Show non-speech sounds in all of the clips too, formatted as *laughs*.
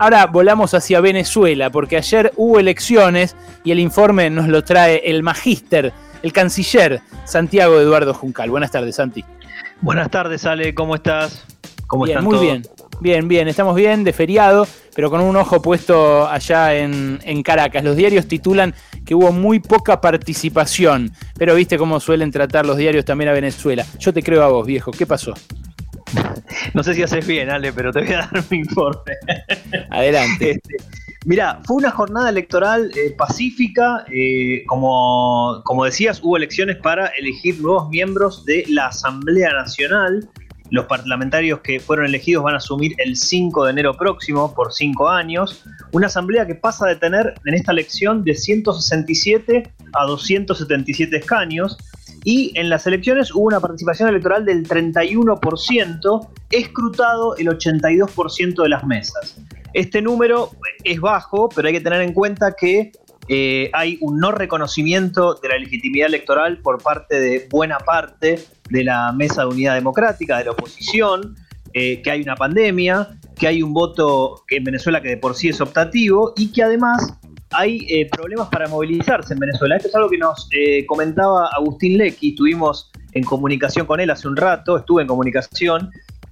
Ahora volamos hacia Venezuela, porque ayer hubo elecciones y el informe nos lo trae el magíster, el canciller Santiago Eduardo Juncal. Buenas tardes, Santi. Buenas tardes, Ale, ¿cómo estás? ¿Cómo bien, muy bien. Bien, bien, estamos bien, de feriado, pero con un ojo puesto allá en, en, Caracas. Los diarios titulan que hubo muy poca participación, pero viste cómo suelen tratar los diarios también a Venezuela. Yo te creo a vos, viejo, ¿qué pasó? *laughs* No sé si haces bien, Ale, pero te voy a dar mi informe. Adelante. Este, mira, fue una jornada electoral eh, pacífica. Eh, como, como decías, hubo elecciones para elegir nuevos miembros de la Asamblea Nacional. Los parlamentarios que fueron elegidos van a asumir el 5 de enero próximo por 5 años. Una asamblea que pasa de tener en esta elección de 167 a 277 escaños. Y en las elecciones hubo una participación electoral del 31%, escrutado el 82% de las mesas. Este número es bajo, pero hay que tener en cuenta que eh, hay un no reconocimiento de la legitimidad electoral por parte de buena parte de la Mesa de Unidad Democrática, de la oposición, eh, que hay una pandemia, que hay un voto en Venezuela que de por sí es optativo y que además hay eh, problemas para movilizarse en Venezuela. Esto es algo que nos comentaba Agustín Lecky, estuvimos en comunicación con él hace un rato, estuve en comunicación,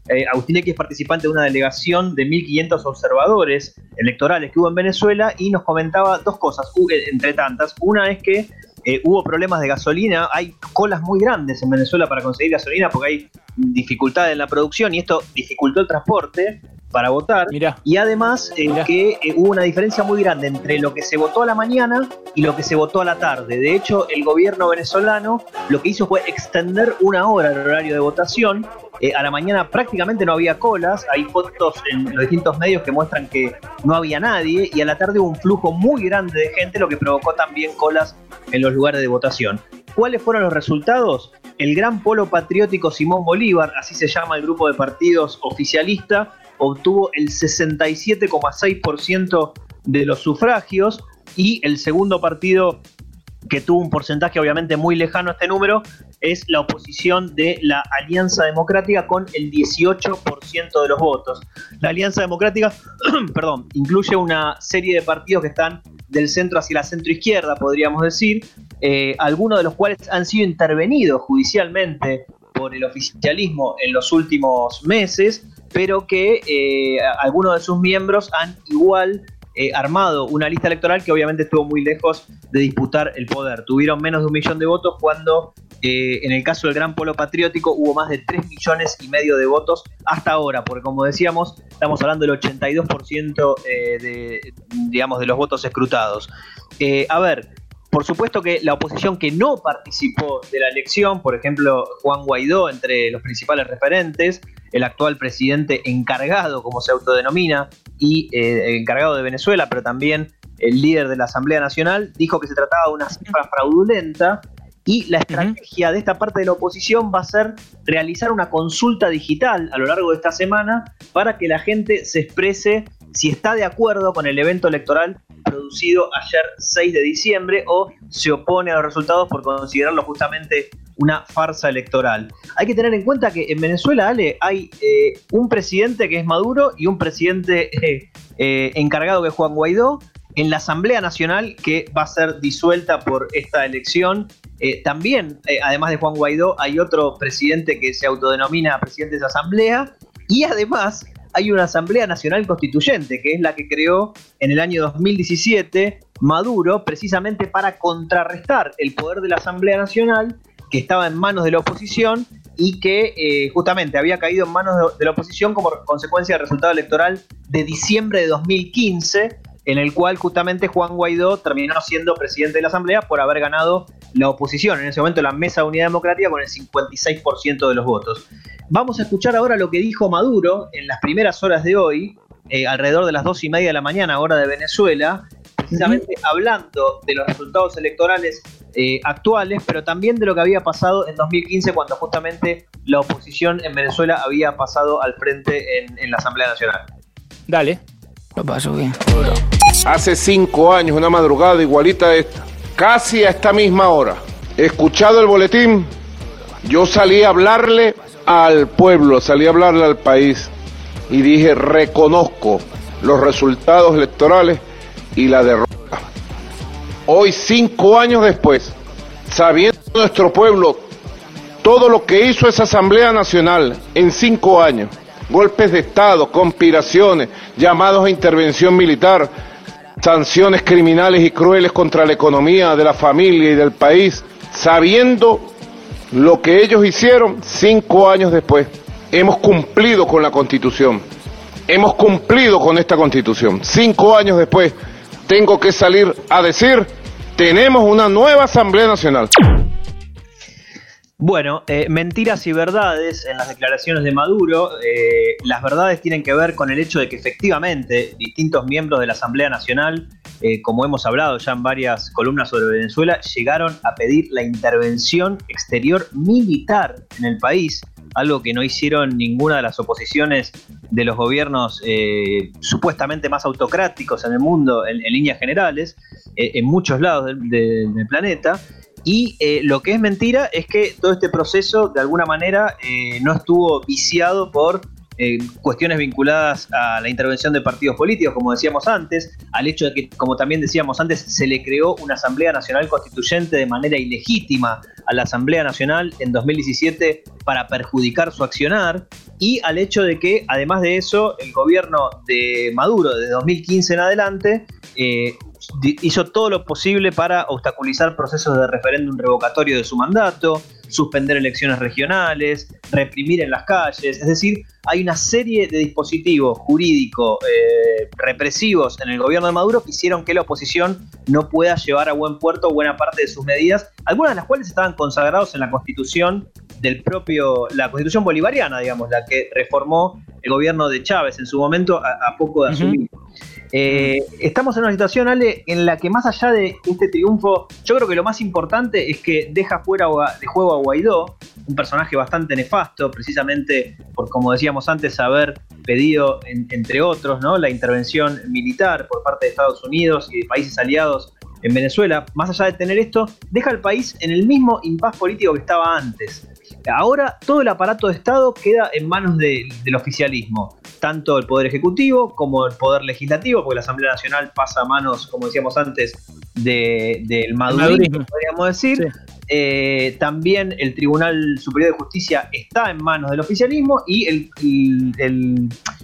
eh, Agustín X es participante de una delegación de 1.500 observadores electorales que hubo en Venezuela y nos comentaba dos cosas, entre tantas. Una es que eh, hubo problemas de gasolina, hay colas muy grandes en Venezuela para conseguir gasolina porque hay dificultades en la producción y esto dificultó el transporte para votar. Y además eh, que hubo una diferencia muy grande entre lo que se votó a la mañana y lo que se votó a la tarde. De hecho, el gobierno venezolano lo que hizo fue extender una hora el horario de votación eh, a la mañana prácticamente no había colas, hay fotos en los distintos medios que muestran que no había nadie y a la tarde hubo un flujo muy grande de gente, lo que provocó también colas en los lugares de votación. ¿Cuáles fueron los resultados? El Gran Polo Patriótico Simón Bolívar, así se llama el grupo de partidos oficialista, obtuvo el 67,6% de los sufragios y el segundo partido que tuvo un porcentaje obviamente muy lejano a este número, es la oposición de la Alianza Democrática con el 18% de los votos. La Alianza Democrática, *clears throat* perdón, incluye una serie de partidos que están del centro hacia la centro izquierda, podríamos decir, eh, algunos de los cuales han sido intervenidos judicialmente por el oficialismo en los últimos meses, pero que eh, algunos de sus miembros han igual eh, armado una lista electoral que obviamente estuvo muy lejos de disputar el poder. Tuvieron menos de un millón de votos cuando eh, en el caso del Gran Polo Patriótico hubo más de 3 millones y medio de votos hasta ahora, porque como decíamos, estamos hablando del 82% eh, de, digamos, de los votos escrutados. a ver, por supuesto que la oposición que no participó de la elección, por ejemplo, Juan Guaidó, entre los principales referentes, el actual presidente encargado, como se autodenomina, y eh, encargado de Venezuela, pero también el líder de la Asamblea Nacional, dijo que se trataba de una cifra fraudulenta y la estrategia de esta parte de la oposición va a ser realizar una consulta digital a lo largo de esta semana para que la gente se exprese si está de acuerdo con el evento electoral producido ayer 6 de diciembre o se opone a los resultados por considerarlo justamente una farsa electoral. Hay que tener en cuenta que en Venezuela, Ale, hay eh, un presidente que es Maduro y un presidente eh, eh, encargado que es Juan Guaidó. En la Asamblea Nacional, que va a ser disuelta por esta elección, también, además de Juan Guaidó, hay otro presidente que se autodenomina presidente de esa Asamblea. Y además, hay una Asamblea Nacional Constituyente, que es la que creó en el año 2017 Maduro, precisamente para contrarrestar el poder de la Asamblea Nacional, que estaba en manos de la oposición y que eh, justamente había caído en manos de, la oposición como consecuencia del resultado electoral de diciembre de 2015, en el cual justamente Juan Guaidó terminó siendo presidente de la Asamblea por haber ganado la oposición, en ese momento la Mesa de Unidad Democrática con el 56% de los votos. Vamos a escuchar ahora lo que dijo Maduro en las primeras horas de hoy, eh, alrededor de las dos y media de la mañana, hora de Venezuela, precisamente hablando de los resultados electorales eh, actuales, pero también de lo que había pasado en 2015 cuando justamente la oposición en Venezuela había pasado al frente en, en la Asamblea Nacional. Dale. Lo paso bien. Hace cinco años, una madrugada igualita a esta, casi a esta misma hora, escuchado el boletín, yo salí a hablarle al pueblo, salí a hablarle al país y dije, reconozco los resultados electorales y la derrota. Hoy, cinco años después, sabiendo nuestro pueblo todo lo que hizo esa Asamblea Nacional en cinco años, golpes de Estado, conspiraciones, llamados a intervención militar, sanciones criminales y crueles contra la economía de la familia y del país, sabiendo lo que ellos hicieron cinco años después. Hemos cumplido con la Constitución, hemos cumplido con esta Constitución. Cinco años después tengo que salir a decir, tenemos una nueva Asamblea Nacional. Bueno, eh, mentiras y verdades en las declaraciones de Maduro. Eh, las verdades tienen que ver con el hecho de que efectivamente distintos miembros de la Asamblea Nacional, eh, como hemos hablado ya en varias columnas sobre Venezuela, llegaron a pedir la intervención exterior militar en el país, algo que no hicieron ninguna de las oposiciones de los gobiernos supuestamente más autocráticos en el mundo en, líneas generales, en muchos lados del planeta. Y eh, lo que es mentira es que todo este proceso, de alguna manera, eh, no estuvo viciado por eh, cuestiones vinculadas a la intervención de partidos políticos, como decíamos antes, al hecho de que, como también decíamos antes, se le creó una Asamblea Nacional Constituyente de manera ilegítima a la Asamblea Nacional en 2017 para perjudicar su accionar, y al hecho de que, además de eso, el gobierno de Maduro, de 2015 en adelante, hizo todo lo posible para obstaculizar procesos de referéndum revocatorio de su mandato, suspender elecciones regionales, reprimir en las calles. Es decir, hay una serie de dispositivos jurídicos eh, represivos en el gobierno de Maduro que hicieron que la oposición no pueda llevar a buen puerto buena parte de sus medidas, algunas de las cuales estaban consagrados en la constitución del propio, la constitución bolivariana, digamos, la que reformó el gobierno de Chávez en su momento a, poco de asumir. Eh, estamos en una situación, Ale, en la que más allá de este triunfo, yo creo que lo más importante es que deja fuera de juego a Guaidó, un personaje bastante nefasto, precisamente por, como decíamos antes, haber pedido, entre otros, ¿no? la intervención militar por parte de Estados Unidos y de países aliados en Venezuela. Más allá de tener esto, deja al país en el mismo impas político que estaba antes. Ahora todo el aparato de Estado queda en manos del oficialismo, tanto el Poder Ejecutivo como el Poder Legislativo, porque la Asamblea Nacional pasa a manos, como decíamos antes, del de, madurismo, podríamos decir. Eh, también el Tribunal Superior de Justicia está en manos del oficialismo y el,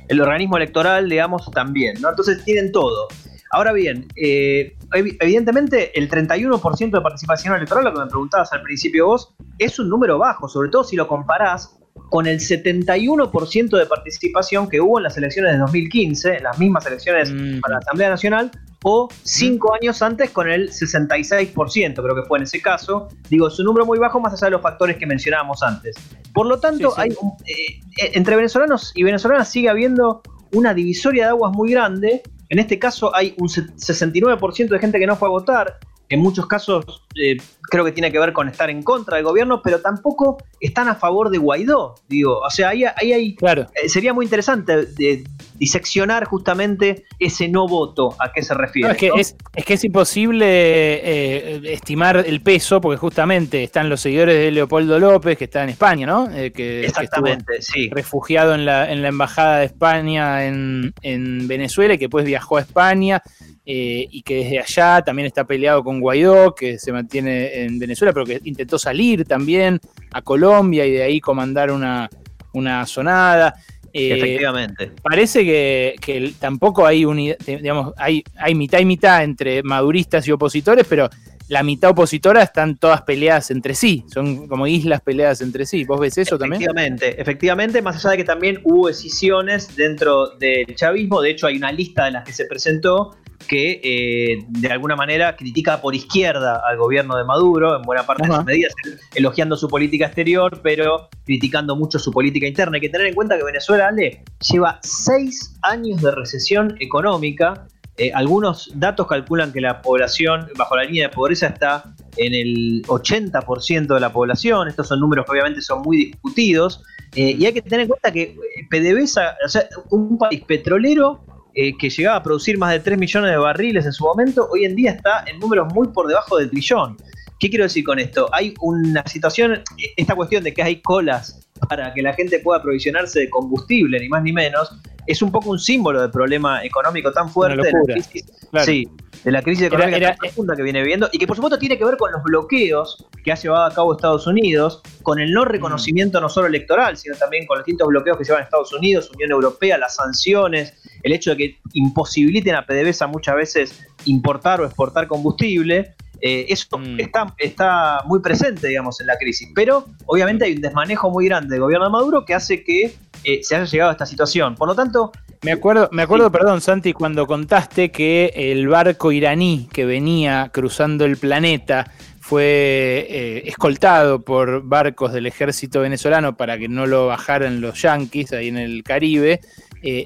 el organismo electoral, digamos, también. ¿no? Entonces tienen todo. Ahora bien, eh, evidentemente el 31% de participación electoral, lo que me preguntabas al principio vos, es un número bajo, sobre todo si lo comparás con el 71% de participación que hubo en las elecciones de 2015, las mismas elecciones mm. para la Asamblea Nacional, o cinco años antes con el 66%, creo que fue en ese caso. Digo, es un número muy bajo más allá de los factores que mencionábamos antes. Por lo tanto, hay eh, entre venezolanos y venezolanas sigue habiendo una divisoria de aguas muy grande en este caso hay un 69% de gente que no fue a votar. En muchos casos eh, creo que tiene que ver con estar en contra del gobierno, pero tampoco están a favor de Guaidó. Digo, o sea, ahí, hay, claro. Eh, sería muy interesante de, diseccionar justamente ese no voto, a qué se refiere. es, que es, que es, imposible eh, estimar el peso, porque justamente están los seguidores de Leopoldo López, que está en España, ¿no? que, Exactamente, sí. Refugiado en la, en la Embajada de España en, en Venezuela y que pues viajó a España eh, y que desde allá también está peleado con Guaidó, que se mantiene en Venezuela, pero que intentó salir también a Colombia y de ahí comandar una, una sonada. Eh, Efectivamente. Parece que, tampoco hay unidad, digamos, hay, hay mitad y mitad entre maduristas y opositores, pero la mitad opositora están todas peleadas entre sí, son como islas peleadas entre sí. ¿Vos ves eso también? Efectivamente, efectivamente, más allá de que también hubo decisiones dentro del chavismo, de hecho hay una lista de las que se presentó que eh, de alguna manera critica por izquierda al gobierno de Maduro, en buena parte de sus medidas, elogiando su política exterior, pero criticando mucho su política interna. Hay que tener en cuenta que Venezuela, Ale, lleva seis años de recesión económica. Eh, algunos datos calculan que la población bajo la línea de pobreza está en el 80% de la población. Estos son números que obviamente son muy discutidos. Eh, y hay que tener en cuenta que PDVSA, o sea, un país petrolero eh, que llegaba a producir más de 3 millones de barriles en su momento, hoy en día está en números muy por debajo del trillón. ¿Qué quiero decir con esto? Hay una situación, esta cuestión de que hay colas para que la gente pueda aprovisionarse de combustible, ni más ni menos, es un poco un símbolo del problema económico tan fuerte de la crisis, sí, de la crisis económica tan profunda que viene viviendo y que por supuesto tiene que ver con los bloqueos que ha llevado a cabo Estados Unidos, con el no reconocimiento no solo electoral, sino también con los distintos bloqueos que llevan Estados Unidos, Unión Europea, las sanciones, el hecho de que imposibiliten a PDVSA muchas veces importar o exportar combustible. Eh, eso mm. está, está muy presente, digamos, en la crisis. Pero obviamente hay un desmanejo muy grande del gobierno de Maduro que hace que eh, se haya llegado a esta situación. Por lo tanto. Me acuerdo, me acuerdo, perdón, Santi, cuando contaste que el barco iraní que venía cruzando el planeta fue eh, escoltado por barcos del ejército venezolano para que no lo bajaran los yanquis ahí en el Caribe.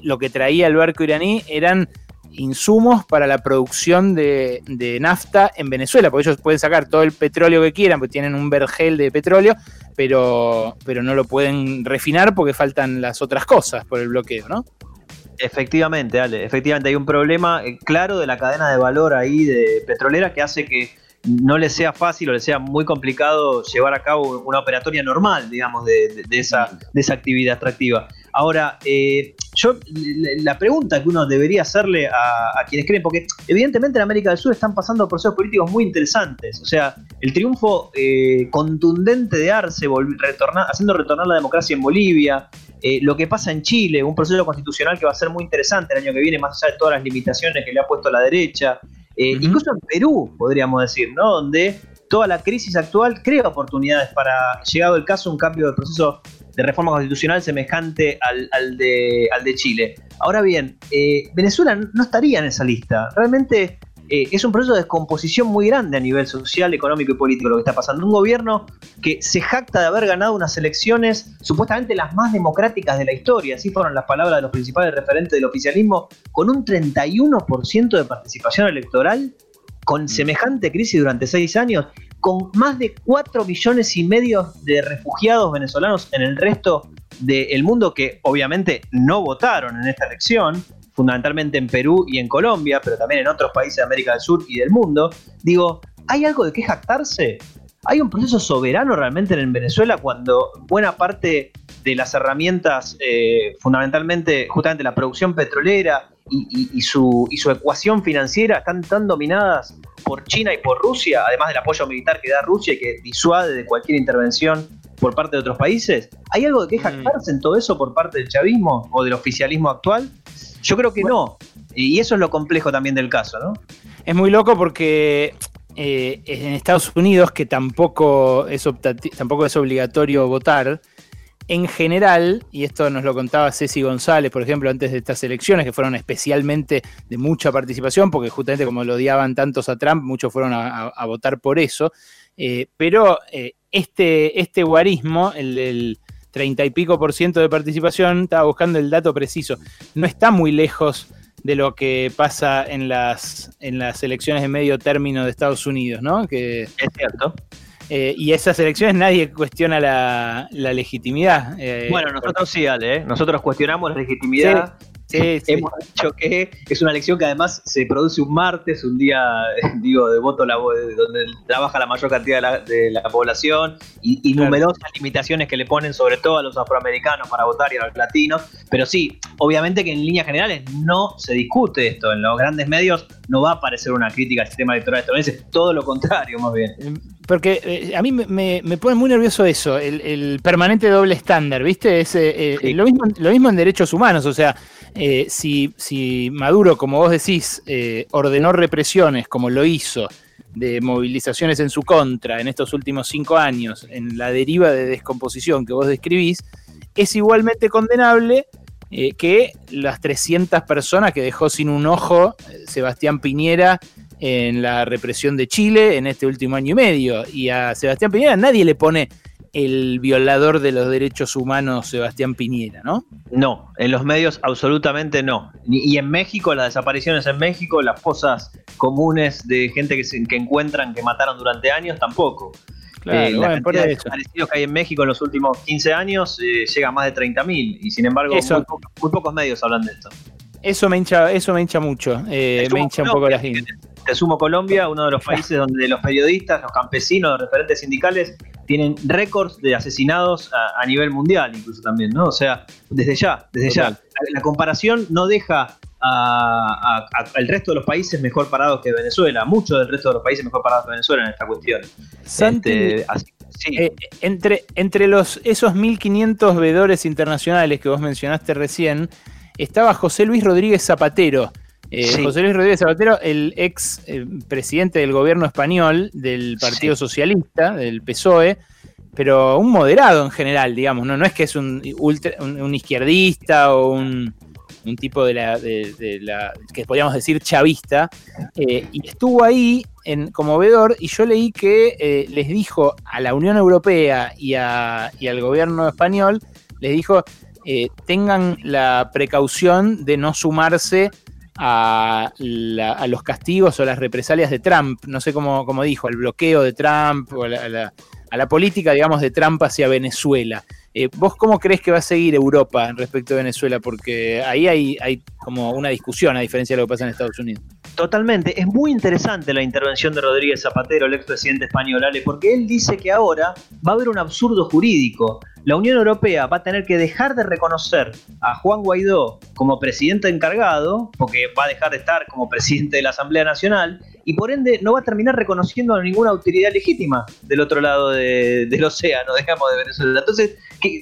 lo que traía el barco iraní eran insumos para la producción de, nafta en Venezuela, porque ellos pueden sacar todo el petróleo que quieran, porque tienen un vergel de petróleo, pero, pero no lo pueden refinar porque faltan las otras cosas por el bloqueo, ¿no? Efectivamente, Ale, efectivamente hay un problema eh, claro de la cadena de valor ahí de petrolera que hace que no le sea fácil o le sea muy complicado llevar a cabo una operatoria normal, digamos, de, esa, de esa actividad extractiva. Ahora, eh, yo la pregunta que uno debería hacerle a, quienes creen, porque evidentemente en América del Sur están pasando procesos políticos muy interesantes. O sea, el triunfo eh, contundente de Arce haciendo retornar la democracia en Bolivia, eh, lo que pasa en Chile, un proceso constitucional que va a ser muy interesante el año que viene, más allá de todas las limitaciones que le ha puesto la derecha. Incluso en Perú, podríamos decir, ¿no? Donde toda la crisis actual crea oportunidades para, llegado el caso, un cambio de proceso de reforma constitucional semejante al, de, al de, Chile. Ahora bien, eh, Venezuela no estaría en esa lista. Realmente eh, es un proceso de descomposición muy grande a nivel social, económico y político lo que está pasando. Un gobierno que se jacta de haber ganado unas elecciones supuestamente las más democráticas de la historia, así fueron las palabras de los principales referentes del oficialismo, con un 31% de participación electoral, con mm. semejante crisis durante seis años con más de 4 millones y medio de refugiados venezolanos en el resto del mundo que obviamente no votaron en esta elección, fundamentalmente en Perú y en Colombia, pero también en otros países de América del Sur y del mundo, digo, ¿hay algo de qué jactarse? ¿Hay un proceso soberano realmente en Venezuela cuando buena parte de las herramientas, eh, fundamentalmente justamente la producción petrolera y, su, y su ecuación financiera están tan dominadas por China y por Rusia, además del apoyo militar que da Rusia y que disuade de cualquier intervención por parte de otros países? ¿Hay algo de qué mm. jactarse en todo eso por parte del chavismo o del oficialismo actual? Yo creo que no. Y eso es lo complejo también del caso, ¿no? Es muy loco porque eh, en Estados Unidos, que tampoco es, tampoco es obligatorio votar, en general, y esto nos lo contaba Ceci González, por ejemplo, antes de estas elecciones, que fueron especialmente de mucha participación, porque justamente como lo odiaban tantos a Trump, muchos fueron a, votar por eso. Eh, pero eh, este, este guarismo, el del 30 y pico por ciento de participación, estaba buscando el dato preciso, no está muy lejos de lo que pasa en las, en las elecciones de medio término de Estados Unidos, ¿no? Que, es cierto. Eh, y esas elecciones nadie cuestiona la, legitimidad. Eh, bueno, nosotros sí, Ale, ¿eh? nosotros cuestionamos la legitimidad. Sí, Hemos dicho que es una elección que además se produce un martes, un día, *laughs* digo, de voto donde trabaja la mayor cantidad de la, población y, numerosas limitaciones que le ponen sobre todo a los afroamericanos para votar y a los latinos. Pero sí, obviamente que en líneas generales no se discute esto. En los grandes medios no va a aparecer una crítica al sistema electoral estadounidense, todo lo contrario, más bien. Porque eh, a mí me, pone muy nervioso eso, el, permanente doble estándar, ¿viste? Es, eh, lo, mismo, lo mismo en derechos humanos, o sea, eh, si, si, Maduro, como vos decís, eh, ordenó represiones como lo hizo, de movilizaciones en su contra en estos últimos cinco años, en la deriva de descomposición que vos describís, es igualmente condenable eh, que las 300 personas que dejó sin un ojo Sebastián Piñera en la represión de Chile en este último año y medio. Y a Sebastián Piñera nadie le pone el violador de los derechos humanos Sebastián Piñera, ¿no? No, en los medios absolutamente no. Y en México, las desapariciones en México, las fosas comunes de gente que, se, que encuentran que mataron durante años, tampoco. Claro, eh, la cantidad de desaparecidos que hay en México en los últimos 15 años eh, llega a más de 30.000 y sin embargo muy, pocos medios hablan de esto. Eso me hincha, eso me hincha mucho, eh, me hincha un poco la gente. Te sumo Colombia, uno de los países donde los periodistas, los campesinos, los referentes sindicales tienen récords de asesinados a, nivel mundial, incluso también, ¿no? O sea, desde ya, desde ya. La, comparación no deja al resto de los países mejor parados que Venezuela, muchos del resto de los países mejor parados que Venezuela en esta cuestión. Santi, este, eh, entre, entre los, esos 1500 veedores internacionales que vos mencionaste recién, estaba José Luis Rodríguez Zapatero. Eh, José Luis Rodríguez Zapatero, el ex eh, presidente del gobierno español, del Partido Socialista, del PSOE, pero un moderado en general, digamos, no, no es que es un, un, izquierdista o un, tipo de la, de, la, que podríamos decir chavista, y estuvo ahí en, como veedor y yo leí que les dijo a la Unión Europea y, a, y al gobierno español, les dijo, eh, tengan la precaución de no sumarse a, los castigos o las represalias de Trump, no sé cómo, dijo, al bloqueo de Trump o a la, política, digamos, de Trump hacia Venezuela. Eh, ¿Vos cómo crees que va a seguir Europa respecto a Venezuela? Porque ahí hay, como una discusión a diferencia de lo que pasa en Estados Unidos. Totalmente. Es muy interesante la intervención de Rodríguez Zapatero, el expresidente español, porque él dice que ahora va a haber un absurdo jurídico. La Unión Europea va a tener que dejar de reconocer a Juan Guaidó como presidente encargado, porque va a dejar de estar como *laughs* presidente de la Asamblea Nacional, y por ende no va a terminar reconociendo a ninguna autoridad legítima del otro lado del océano, *laughs* digamos, de Venezuela. Entonces,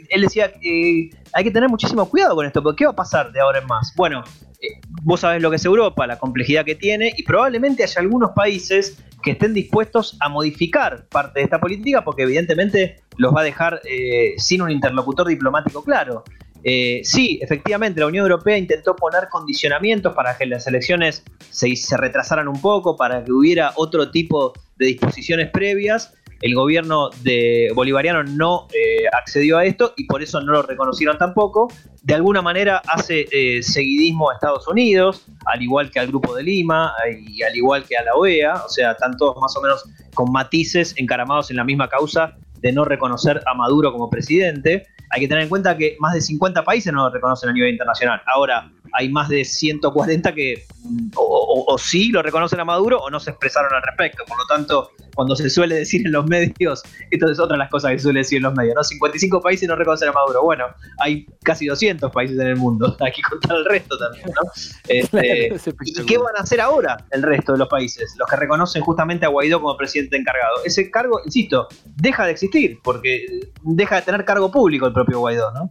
él decía que hay que tener muchísimo cuidado con esto, porque ¿qué va a pasar de ahora en más? Bueno, eh, vos sabés lo que es Europa, la complejidad que tiene, y probablemente haya algunos países que estén dispuestos a modificar parte de esta política, porque evidentemente los va a dejar eh, sin un interlocutor diplomático claro. Eh, sí, efectivamente, la Unión Europea intentó poner condicionamientos para que las elecciones se, se retrasaran un poco, para que hubiera otro tipo de disposiciones previas, el gobierno de bolivariano no eh, accedió a esto y por eso no lo reconocieron tampoco. De alguna manera hace eh, seguidismo a Estados Unidos, al igual que al Grupo de Lima eh, y al igual que a la OEA, o sea, están todos más o menos con matices encaramados en la misma causa de no reconocer a Maduro como presidente. Hay que tener en cuenta que más de 50 países no lo reconocen a nivel internacional. Ahora, hay más de 140 que o, sí lo reconocen a Maduro o no se expresaron al respecto. Por lo tanto, cuando se suele decir en los *laughs* medios, esto es otra de las cosas que se suele decir en los medios, ¿no? 55 países no reconocen a Maduro. Bueno, hay casi 200 países en el mundo. *laughs* Hay que contar el resto también, ¿no? Este, ¿Y qué van a hacer ahora el resto de los países? Los que reconocen justamente a Guaidó como presidente encargado. Ese cargo, insisto, deja de existir porque deja de tener cargo público el propio Guaidó, ¿no?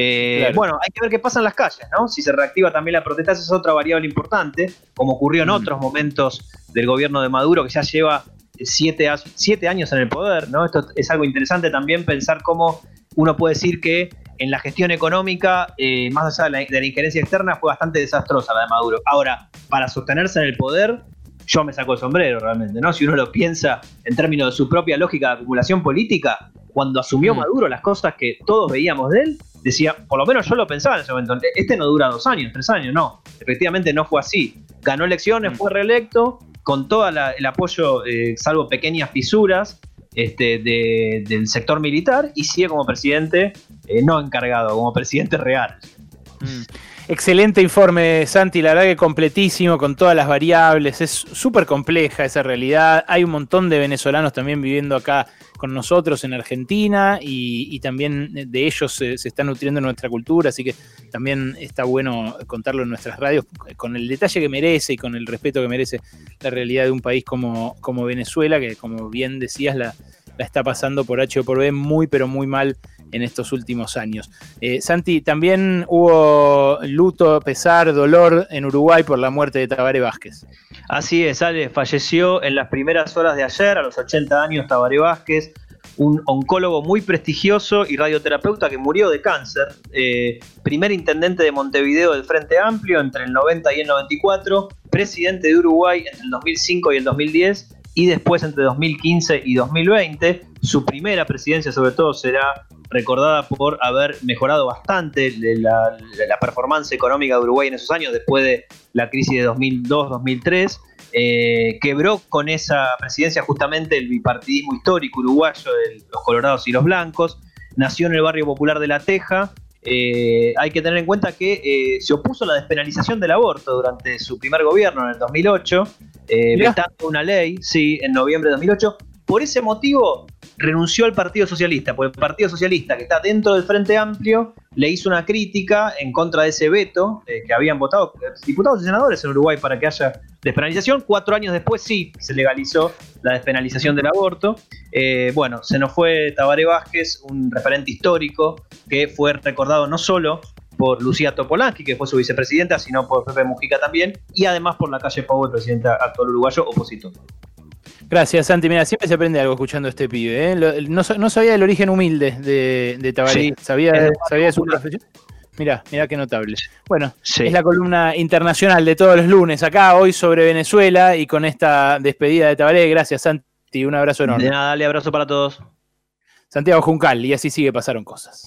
Eh, bueno, hay que ver qué pasa en las calles, ¿no? Si se reactiva también la protesta, esa es otra variable importante, como ocurrió en mm. otros momentos del gobierno de Maduro, que ya lleva siete, años en el poder, ¿no? Esto es algo interesante también pensar cómo uno puede decir que en la gestión económica, eh, más allá de la, injerencia externa, fue bastante desastrosa la de Maduro. Ahora, para sostenerse en el poder, yo me saco el sombrero realmente, ¿no? Si uno lo piensa en términos de su propia lógica de acumulación política, cuando asumió mm. Maduro las cosas que todos veíamos de él, decía, por lo menos yo lo pensaba en ese momento, este no dura dos años, tres años, no, efectivamente no fue así. Ganó elecciones, mm. fue reelecto, con todo el apoyo, eh, salvo pequeñas fisuras, este, del sector militar y sigue como presidente eh, no encargado, como presidente real. Mm. Excelente informe, Santi, la verdad que completísimo, con todas las variables, es súper compleja esa realidad. Hay un montón de venezolanos también viviendo acá con nosotros en Argentina y, también de ellos se, está nutriendo nuestra cultura, así que también está bueno contarlo en nuestras radios con el detalle que merece y con el respeto que merece la realidad de un país como Venezuela, que como bien decías la, la está pasando por H o por B muy pero muy mal en estos últimos años. Eh, Santi, también hubo luto, pesar, dolor en Uruguay por la muerte de Tabaré Vázquez. Así es, Ale, falleció en las primeras horas de ayer, a los 80 años, Tabaré Vázquez, un oncólogo muy prestigioso y radioterapeuta que murió de cáncer, eh, primer intendente de Montevideo del Frente Amplio entre el 90 y el 94, presidente de Uruguay entre el 2005 y el 2010 y después entre 2015 y 2020. Su primera presidencia sobre todo será recordada por haber mejorado bastante la, performance económica de Uruguay en esos años, después de la crisis de 2002-2003. Eh, quebró con esa presidencia justamente el bipartidismo histórico uruguayo de los colorados y los blancos. Nació en el barrio popular de La Teja. Eh, hay que tener en cuenta que eh, se opuso a la despenalización del aborto durante su primer gobierno en el 2008, vetando una ley, sí, en noviembre de 2008. Por ese motivo, renunció al Partido Socialista, porque el Partido Socialista, que está dentro del Frente Amplio, le hizo una crítica en contra de ese veto eh, que habían votado diputados y senadores en Uruguay para que haya despenalización. Cuatro años después sí se legalizó la despenalización del aborto. Eh, bueno, se nos fue Tabaré Vázquez, un referente histórico que fue recordado no solo por Lucía Topolansky, que fue su vicepresidenta, sino por Pepe Mujica también, y además por la calle Pau, el presidente actual uruguayo opositor. Gracias, Santi. Mira, siempre se aprende algo escuchando a este pibe. ¿eh? No, sabía el origen humilde de, de Tabaré. sabía, sabía su profesión. Mirá, mirá qué notable. Bueno, es la columna internacional de todos los lunes acá, hoy sobre Venezuela y con esta despedida de Tabaré. Gracias, Santi. Un abrazo enorme. De nada, dale abrazo para todos. Santiago Juncal, y así sigue, pasaron cosas.